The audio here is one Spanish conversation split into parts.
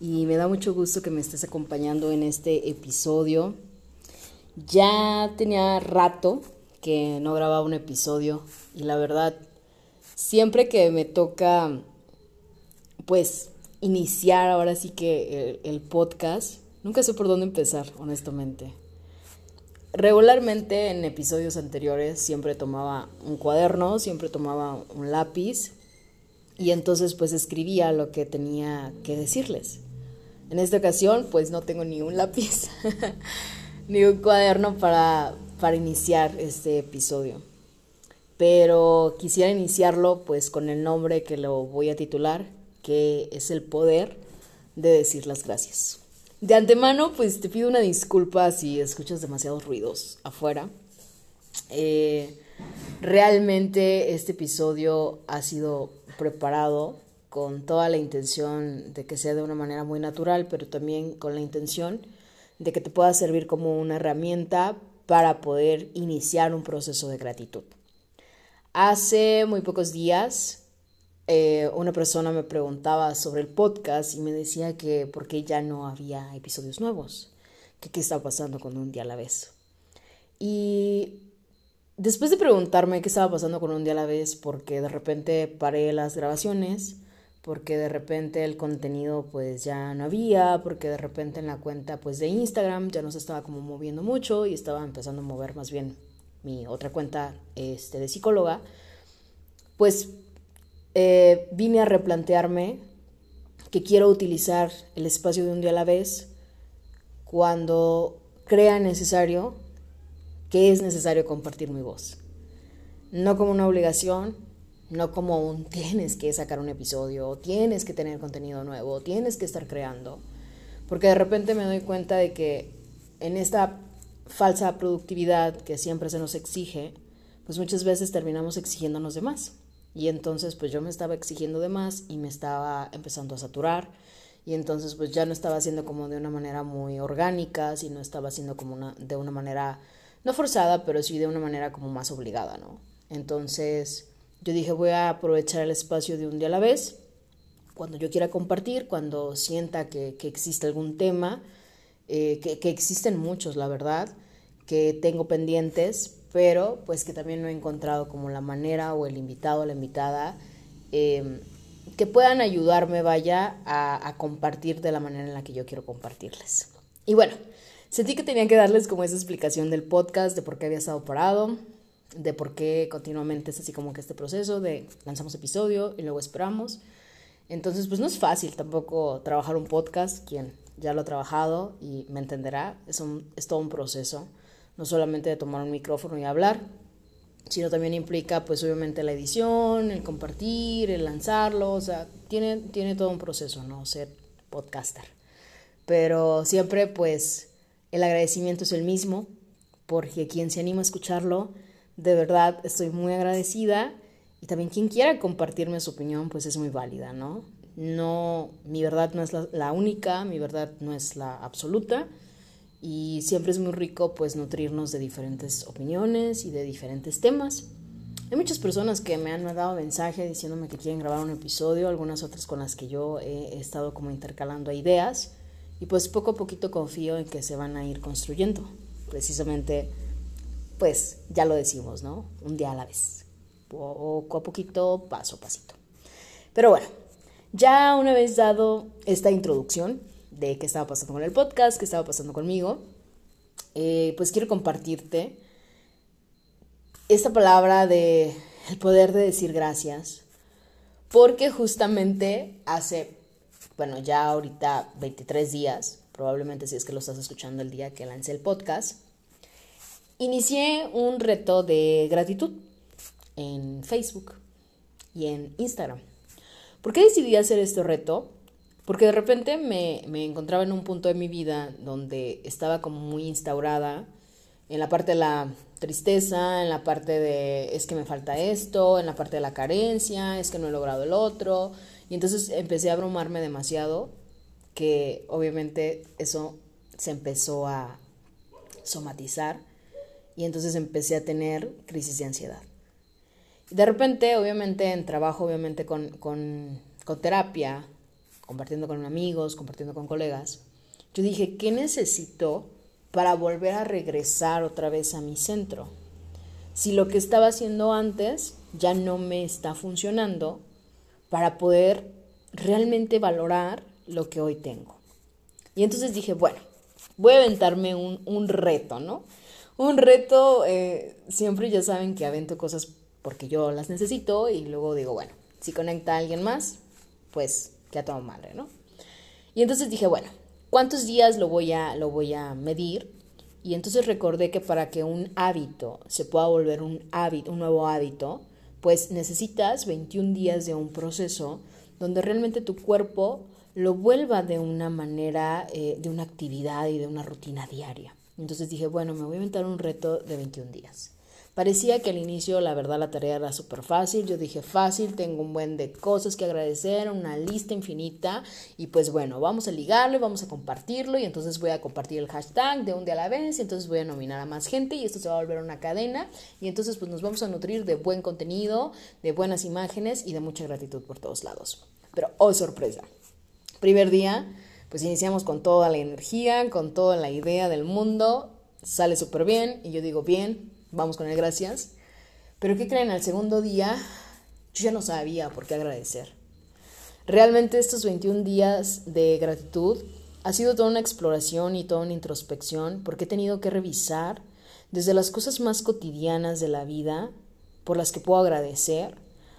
y me da mucho gusto que me estés acompañando en este episodio. Ya tenía rato que no grababa un episodio y la verdad, siempre que me toca, pues, iniciar ahora sí que el, podcast, nunca sé por dónde empezar, honestamente. Regularmente en episodios anteriores siempre tomaba un cuaderno, siempre tomaba un lápiz y entonces pues escribía lo que tenía que decirles. En esta ocasión pues no tengo ni un lápiz ni un cuaderno para, para iniciar este episodio. Pero quisiera iniciarlo pues con el nombre que lo voy a titular, que es el poder de decir las gracias. De antemano, pues te pido una disculpa si escuchas demasiados ruidos afuera. Eh, realmente este episodio ha sido preparado con toda la intención de que sea de una manera muy natural, pero también con la intención de que te pueda servir como una herramienta para poder iniciar un proceso de gratitud. Hace muy pocos días eh, una persona me preguntaba sobre el podcast y me decía que por qué ya no había episodios nuevos, que qué estaba pasando con un día a la vez. Y después de preguntarme qué estaba pasando con un día a la vez, porque de repente paré las grabaciones, porque de repente el contenido pues ya no había, porque de repente en la cuenta pues de Instagram ya no se estaba como moviendo mucho y estaba empezando a mover más bien mi otra cuenta este, de psicóloga, pues eh, vine a replantearme que quiero utilizar el espacio de un día a la vez cuando crea necesario que es necesario compartir mi voz. No como una obligación, no como un tienes que sacar un episodio, tienes que tener contenido nuevo, tienes que estar creando. Porque de repente me doy cuenta de que en esta falsa productividad que siempre se nos exige, pues muchas veces terminamos exigiéndonos de más. Y entonces pues yo me estaba exigiendo de más y me estaba empezando a saturar. Y entonces pues ya no estaba haciendo como de una manera muy orgánica, sino estaba haciendo como una, de una manera, no forzada, pero sí de una manera como más obligada, ¿no? Entonces yo dije voy a aprovechar el espacio de un día a la vez, cuando yo quiera compartir, cuando sienta que, que existe algún tema, eh, que, que existen muchos, la verdad, que tengo pendientes, pero pues que también no he encontrado como la manera o el invitado o la invitada eh, que puedan ayudarme, vaya, a, a, compartir de la manera en la que yo quiero compartirles. Y bueno, sentí que tenía que darles como esa explicación del podcast, de por qué había estado parado, de por qué continuamente es así como que este proceso de lanzamos episodio y luego esperamos. Entonces, pues no es fácil tampoco trabajar un podcast, quien ya lo ha trabajado y me entenderá, es, un, es todo un proceso no solamente de tomar un micrófono y hablar, sino también implica pues obviamente la edición, el compartir, el lanzarlo, o sea, tiene, tiene todo un proceso, ¿no? Ser podcaster. Pero siempre pues el agradecimiento es el mismo, porque quien se anima a escucharlo, de verdad estoy muy agradecida y también quien quiera compartirme su opinión pues es muy válida, ¿no? No, mi verdad no es la, única, mi verdad no es la absoluta, y siempre es muy rico pues nutrirnos de diferentes opiniones y de diferentes temas. Hay muchas personas que me han dado mensaje diciéndome que quieren grabar un episodio, algunas otras con las que yo he estado como intercalando ideas y pues poco a poquito confío en que se van a ir construyendo. Precisamente pues ya lo decimos, ¿no? Un día a la vez. Poco a poquito, paso a pasito. Pero bueno, ya una vez dado esta introducción, de qué estaba pasando con el podcast, qué estaba pasando conmigo, eh, pues quiero compartirte esta palabra de el poder de decir gracias, porque justamente hace, bueno, ya ahorita 23 días, probablemente si es que lo estás escuchando el día que lancé el podcast, inicié un reto de gratitud en Facebook y en Instagram. ¿Por qué decidí hacer este reto? Porque de repente me, me encontraba en un punto de mi vida donde estaba como muy instaurada en la parte de la tristeza, en la parte de es que me falta esto, en la parte de la carencia, es que no he logrado el otro. Y entonces empecé a abrumarme demasiado, que obviamente eso se empezó a somatizar y entonces empecé a tener crisis de ansiedad. De repente, obviamente, en trabajo, obviamente con, con, con terapia, compartiendo con amigos, compartiendo con colegas, yo dije, ¿qué necesito para volver a regresar otra vez a mi centro? Si lo que estaba haciendo antes ya no me está funcionando, para poder realmente valorar lo que hoy tengo. Y entonces dije, bueno, voy a aventarme un, un reto, ¿no? Un reto, eh, siempre ya saben que avento cosas porque yo las necesito y luego digo, bueno, si conecta a alguien más, pues que a madre, ¿no? Y entonces dije, bueno, ¿cuántos días lo voy a, lo voy a medir? Y entonces recordé que para que un hábito se pueda volver un hábito, un nuevo hábito, pues necesitas 21 días de un proceso donde realmente tu cuerpo lo vuelva de una manera, eh, de una actividad y de una rutina diaria. Entonces dije, bueno, me voy a inventar un reto de 21 días. Parecía que al inicio, la verdad, la tarea era súper fácil. Yo dije, fácil, tengo un buen de cosas que agradecer, una lista infinita. Y pues bueno, vamos a ligarlo, vamos a compartirlo. Y entonces voy a compartir el hashtag de un día a la vez. Y entonces voy a nominar a más gente. Y esto se va a volver una cadena. Y entonces pues nos vamos a nutrir de buen contenido, de buenas imágenes y de mucha gratitud por todos lados. Pero, oh sorpresa. Primer día, pues iniciamos con toda la energía, con toda la idea del mundo. Sale súper bien. Y yo digo, bien, vamos con el gracias. Pero ¿qué creen? Al segundo día yo ya no sabía por qué agradecer. Realmente estos 21 días de gratitud ha sido toda una exploración y toda una introspección porque he tenido que revisar desde las cosas más cotidianas de la vida por las que puedo agradecer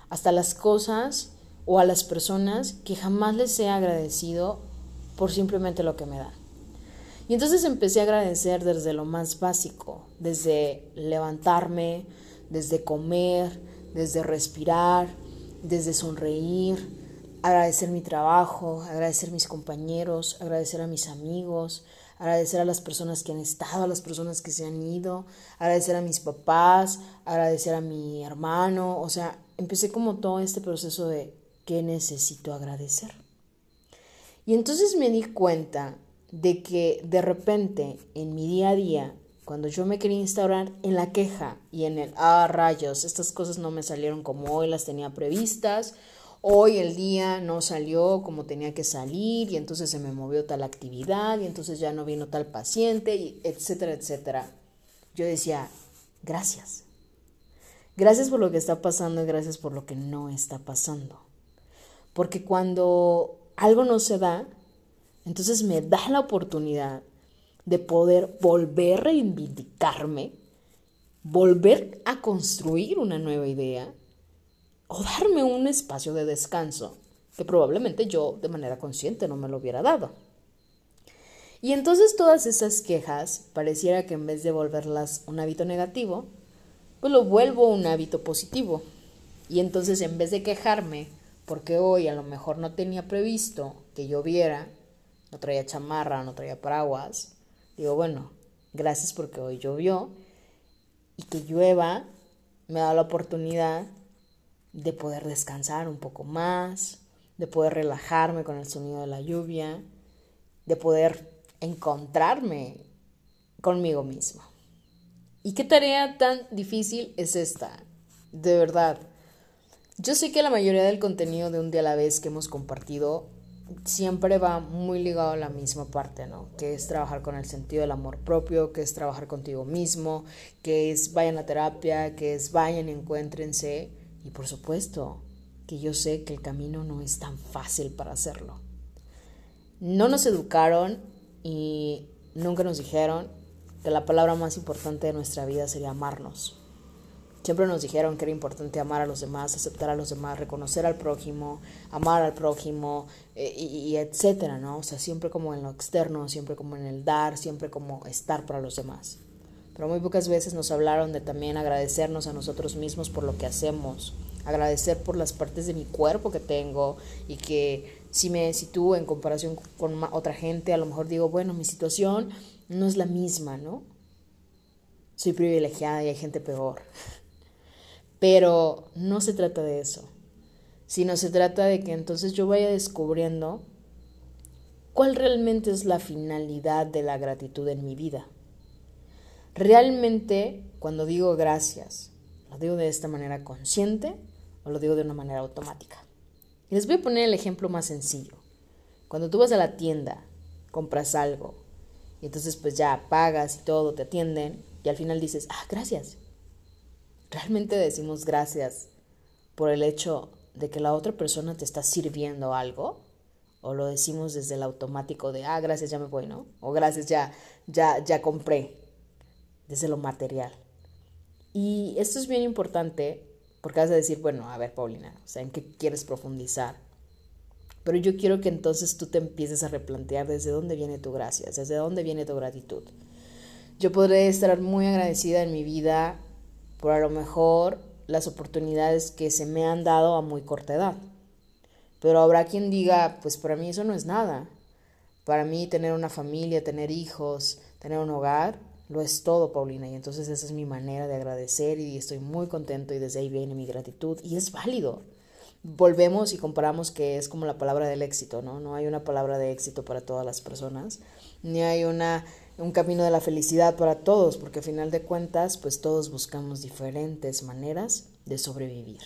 hasta las cosas o a las personas que jamás les he agradecido por simplemente lo que me dan. Y entonces empecé a agradecer desde lo más básico, desde levantarme, desde comer, desde respirar, desde sonreír, agradecer mi trabajo, agradecer mis compañeros, agradecer a mis amigos, agradecer a las personas que han estado, a las personas que se han ido, agradecer a mis papás, agradecer a mi hermano, o sea, empecé como todo este proceso de qué necesito agradecer. Y entonces me di cuenta de que de repente en mi día a día, cuando yo me quería instaurar en la queja y en el, ah, rayos, estas cosas no me salieron como hoy las tenía previstas, hoy el día no salió como tenía que salir y entonces se me movió tal actividad y entonces ya no vino tal paciente, y etcétera, etcétera. Yo decía, gracias. Gracias por lo que está pasando y gracias por lo que no está pasando. Porque cuando algo no se da, entonces me da la oportunidad de poder volver a reivindicarme, volver a construir una nueva idea o darme un espacio de descanso que probablemente yo de manera consciente no me lo hubiera dado. Y entonces todas esas quejas pareciera que en vez de volverlas un hábito negativo, pues lo vuelvo un hábito positivo. Y entonces en vez de quejarme porque hoy a lo mejor no tenía previsto que lloviera, no traía chamarra, no traía paraguas. Digo, bueno, gracias porque hoy llovió y que llueva me da la oportunidad de poder descansar un poco más, de poder relajarme con el sonido de la lluvia, de poder encontrarme conmigo mismo. ¿Y qué tarea tan difícil es esta? De verdad. Yo sé que la mayoría del contenido de un día a la vez que hemos compartido siempre va muy ligado a la misma parte, ¿no? Que es trabajar con el sentido del amor propio, que es trabajar contigo mismo, que es vayan a terapia, que es vayan encuéntrense. Y por supuesto que yo sé que el camino no es tan fácil para hacerlo. No nos educaron y nunca nos dijeron que la palabra más importante de nuestra vida sería amarnos. Siempre nos dijeron que era importante amar a los demás, aceptar a los demás, reconocer al prójimo, amar al prójimo, eh, y, etcétera, ¿no? O sea, siempre como en lo externo, siempre como en el dar, siempre como estar para los demás. Pero muy pocas veces nos hablaron de también agradecernos a nosotros mismos por lo que hacemos, agradecer por las partes de mi cuerpo que tengo y que Si me sitúo en comparación con otra gente, a lo mejor digo, bueno, mi situación no es la misma, ¿no? Soy privilegiada y hay gente peor. Pero no se trata de eso, sino se trata de que entonces yo vaya descubriendo cuál realmente es la finalidad de la gratitud en mi vida. Realmente, cuando digo gracias, ¿lo digo de esta manera consciente o lo digo de una manera automática? Y les voy a poner el ejemplo más sencillo. Cuando tú vas a la tienda, compras algo, y entonces pues ya pagas y todo, te atienden, y al final dices, ah, gracias. Realmente decimos gracias por el hecho de que la otra persona te está sirviendo algo o lo decimos desde el automático de, ah, gracias, ya me voy, ¿no? O gracias, ya, ya, ya compré, desde lo material. Y esto es bien importante porque vas a decir, bueno, a ver, Paulina, o sea, ¿en qué quieres profundizar? Pero yo quiero que entonces tú te empieces a replantear desde dónde viene tu gracia, desde dónde viene tu gratitud. Yo podré estar muy agradecida en mi vida por a lo mejor las oportunidades que se me han dado a muy corta edad. Pero habrá quien diga, pues para mí eso no es nada. Para mí tener una familia, tener hijos, tener un hogar, lo es todo, Paulina. Y entonces esa es mi manera de agradecer y estoy muy contento y desde ahí viene mi gratitud. Y es válido. Volvemos y comparamos que es como la palabra del éxito, ¿no? No hay una palabra de éxito para todas las personas, ni hay una, un camino de la felicidad para todos, porque al final de cuentas, pues todos buscamos diferentes maneras de sobrevivir,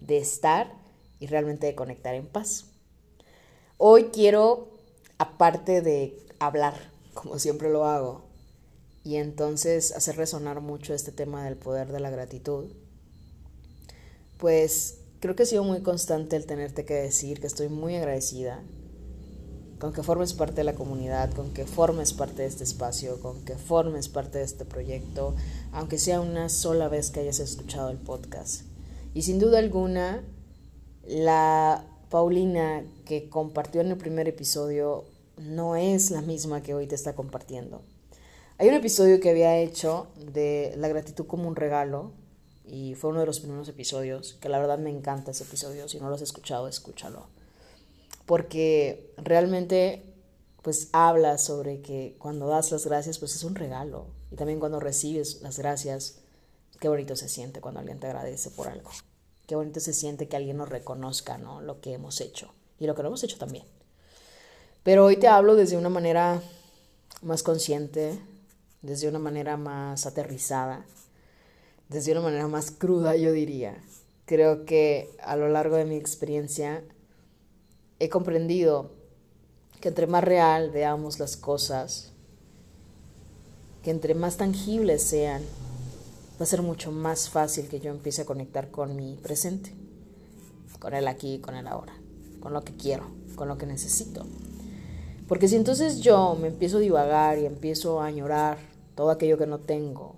de estar y realmente de conectar en paz. Hoy quiero, aparte de hablar, como siempre lo hago, y entonces hacer resonar mucho este tema del poder de la gratitud, pues creo que ha sido muy constante el tenerte que decir que estoy muy agradecida con que formes parte de la comunidad, con que formes parte de este espacio, con que formes parte de este proyecto, aunque sea una sola vez que hayas escuchado el podcast. Y sin duda alguna, la Paulina que compartió en el primer episodio no es la misma que hoy te está compartiendo. Hay un episodio que había hecho de la gratitud como un regalo y fue uno de los primeros episodios que la verdad me encanta ese episodio. Si no lo has escuchado, escúchalo. Porque realmente pues habla sobre que cuando das las gracias pues es un regalo y también cuando recibes las gracias qué bonito se siente cuando alguien te agradece por algo. Qué bonito se siente que alguien nos reconozca, ¿no? Lo que hemos hecho y lo que no hemos hecho también. Pero hoy te hablo desde una manera más consciente, desde una manera más aterrizada, desde una manera más cruda, yo diría. Creo que a lo largo de mi experiencia he comprendido que entre más real veamos las cosas, que entre más tangibles sean, va a ser mucho más fácil que yo empiece a conectar con mi presente, con el aquí, con el ahora, con lo que quiero, con lo que necesito. Porque si entonces yo me empiezo a divagar y empiezo a añorar todo aquello que no tengo,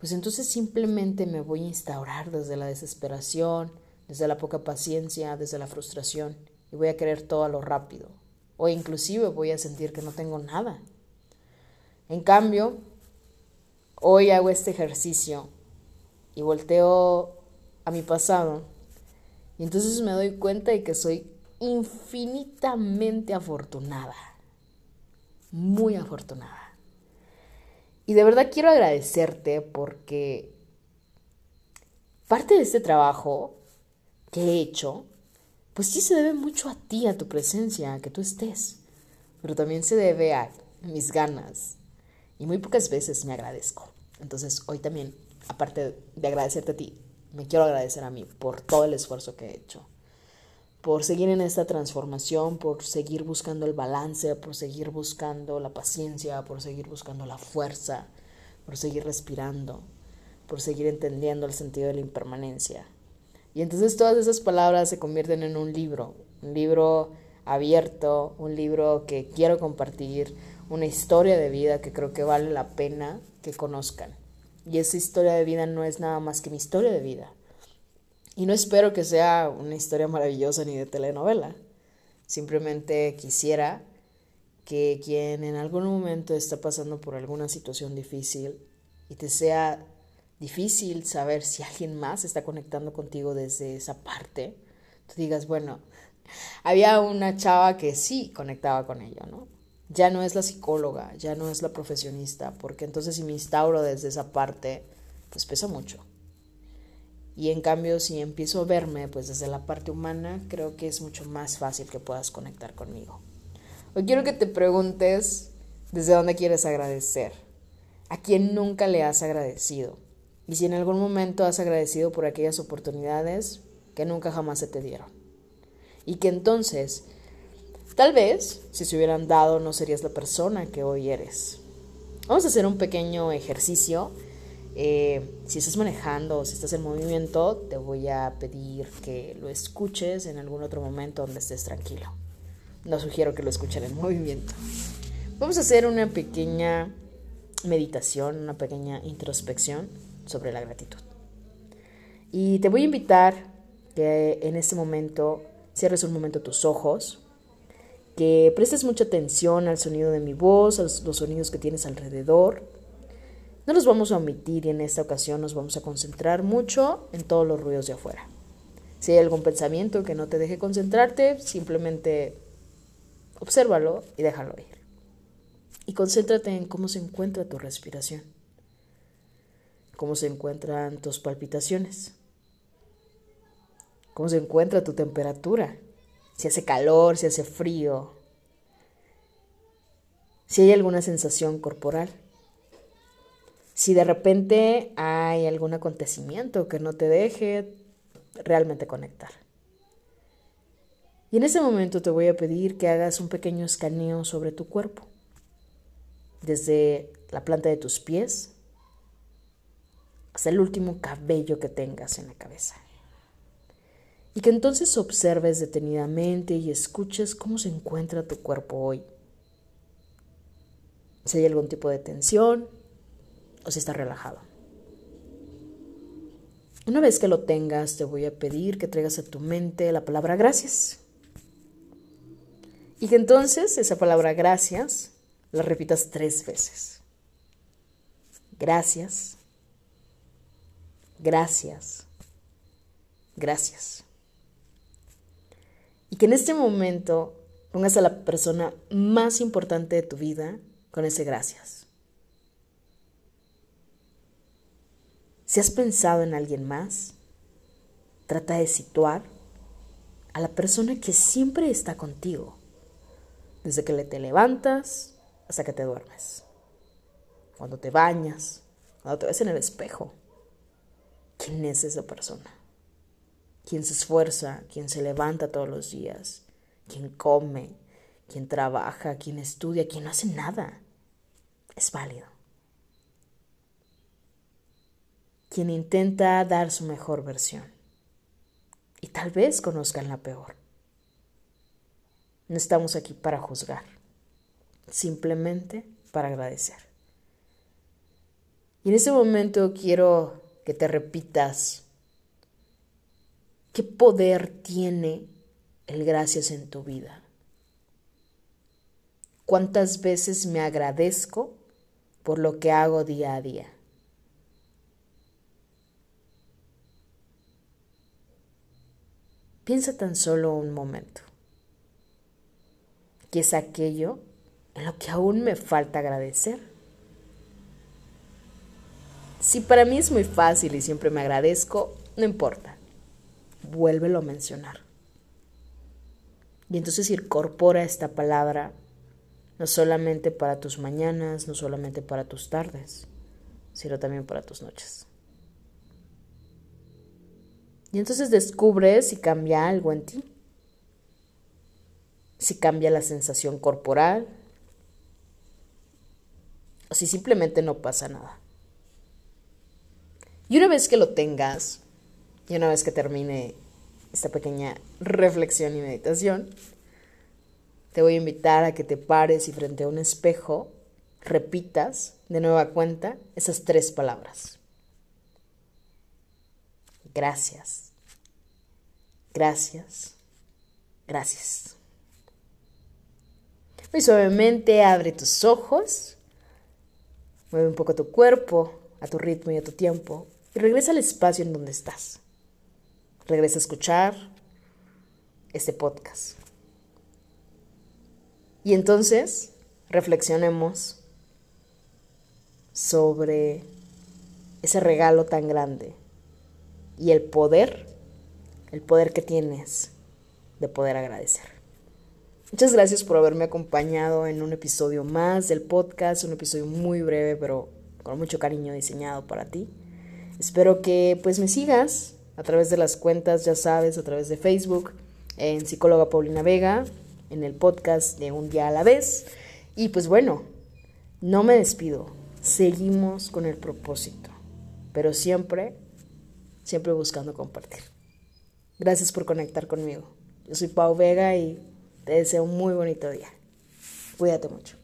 pues entonces simplemente me voy a instaurar desde la desesperación, desde la poca paciencia, desde la frustración y voy a querer todo a lo rápido. O inclusive voy a sentir que no tengo nada. En cambio, hoy hago este ejercicio y volteo a mi pasado y entonces me doy cuenta de que soy infinitamente afortunada, muy afortunada. Y de verdad quiero agradecerte porque parte de este trabajo que he hecho, pues sí se debe mucho a ti, a tu presencia, a que tú estés, pero también se debe a mis ganas. Y muy pocas veces me agradezco. Entonces hoy también, aparte de agradecerte a ti, me quiero agradecer a mí por todo el esfuerzo que he hecho, por seguir en esta transformación, por seguir buscando el balance, por seguir buscando la paciencia, por seguir buscando la fuerza, por seguir respirando, por seguir entendiendo el sentido de la impermanencia. Y entonces todas esas palabras se convierten en un libro, un libro abierto, un libro que quiero compartir, una historia de vida que creo que vale la pena que conozcan. Y esa historia de vida no es nada más que mi historia de vida. Y no espero que sea una historia maravillosa ni de telenovela. Simplemente quisiera que quien en algún momento está pasando por alguna situación difícil y te sea difícil saber si alguien más está conectando contigo desde esa parte, tú digas, bueno, Había una chava que sí conectaba con ella, ¿no? Ya no es la psicóloga, ya no es la profesionista, porque entonces si me instauro desde esa parte, pues pesa mucho. Y en cambio, si empiezo a verme pues desde la parte humana, creo que es mucho más fácil que puedas conectar conmigo. Hoy quiero que te preguntes desde dónde quieres agradecer, a quién nunca le has agradecido, y si en algún momento has agradecido por aquellas oportunidades que nunca jamás se te dieron. Y que entonces, tal vez, si se hubieran dado, no serías la persona que hoy eres. Vamos a hacer un pequeño ejercicio eh, si estás manejando o si estás en movimiento, te voy a pedir que lo escuches en algún otro momento donde estés tranquilo. No sugiero que lo escuchen en movimiento. Vamos a hacer una pequeña meditación, una pequeña introspección sobre la gratitud. Y te voy a invitar que en este momento cierres un momento tus ojos, que prestes mucha atención al sonido de mi voz, a los sonidos que tienes alrededor no los vamos a omitir y en esta ocasión nos vamos a concentrar mucho en todos los ruidos de afuera. Si hay algún pensamiento que no te deje concentrarte, simplemente obsérvalo y déjalo ir. Y concéntrate en cómo se encuentra tu respiración, cómo se encuentran tus palpitaciones, cómo se encuentra tu temperatura, si hace calor, si hace frío, si hay alguna sensación corporal si de repente hay algún acontecimiento que no te deje realmente conectar. Y en ese momento te voy a pedir que hagas un pequeño escaneo sobre tu cuerpo, desde la planta de tus pies el último cabello que tengas en la cabeza. Y que entonces observes detenidamente y escuches cómo se encuentra tu cuerpo hoy. Si hay algún tipo de tensión, o si estás relajado. Una vez que lo tengas, te voy a pedir que traigas a tu mente la palabra gracias. Y que entonces esa palabra gracias la repitas tres veces. Gracias, gracias, gracias. Y que en este momento pongas a la persona más importante de tu vida con ese gracias. Si has pensado en alguien más, trata de situar a la persona que siempre está contigo, desde que le te levantas hasta que te duermes, cuando te bañas, cuando te ves en el espejo. ¿Quién es esa persona? ¿Quién se esfuerza? ¿Quién se levanta todos los días? ¿Quién come? ¿Quién trabaja? ¿Quién estudia? ¿Quién no hace nada? Es válido. quien intenta dar su mejor versión. Y tal vez conozcan la peor. No estamos aquí para juzgar, simplemente para agradecer. Y en ese momento quiero que te repitas qué poder tiene el gracias en tu vida. ¿Cuántas veces me agradezco por lo que hago día a día? Piensa tan solo un momento. ¿Qué es aquello en lo que aún me falta agradecer? Si para mí es muy fácil y siempre me agradezco, no importa. Vuélvelo a mencionar. Y entonces incorpora esta palabra no solamente para tus mañanas, no solamente para tus tardes, sino también para tus noches. Y entonces descubres si cambia algo en ti. Si cambia la sensación corporal. O si simplemente no pasa nada. Y una vez que lo tengas, y una vez que termine esta pequeña reflexión y meditación, te voy a invitar a que te pares y frente a un espejo repitas de nueva cuenta esas tres palabras. Gracias. Gracias. Gracias. Muy suavemente abre tus ojos. Mueve un poco tu cuerpo a tu ritmo y a tu tiempo. Y regresa al espacio en donde estás. Regresa a escuchar. este podcast. Y entonces reflexionemos sobre ese regalo tan grande y el poder, el poder que tienes de poder agradecer. Muchas gracias por haberme acompañado en un episodio más del podcast, un episodio muy breve pero con mucho cariño diseñado para ti. Espero que pues me sigas a través de las cuentas, ya sabes, a través de Facebook, en psicóloga Paulina Vega, en el podcast de Un día a la vez. Y pues bueno, no me despido, seguimos con el propósito, pero siempre, siempre buscando compartir. Gracias por conectar conmigo. Yo soy Pau Vega y te deseo un muy bonito día. Cuídate mucho.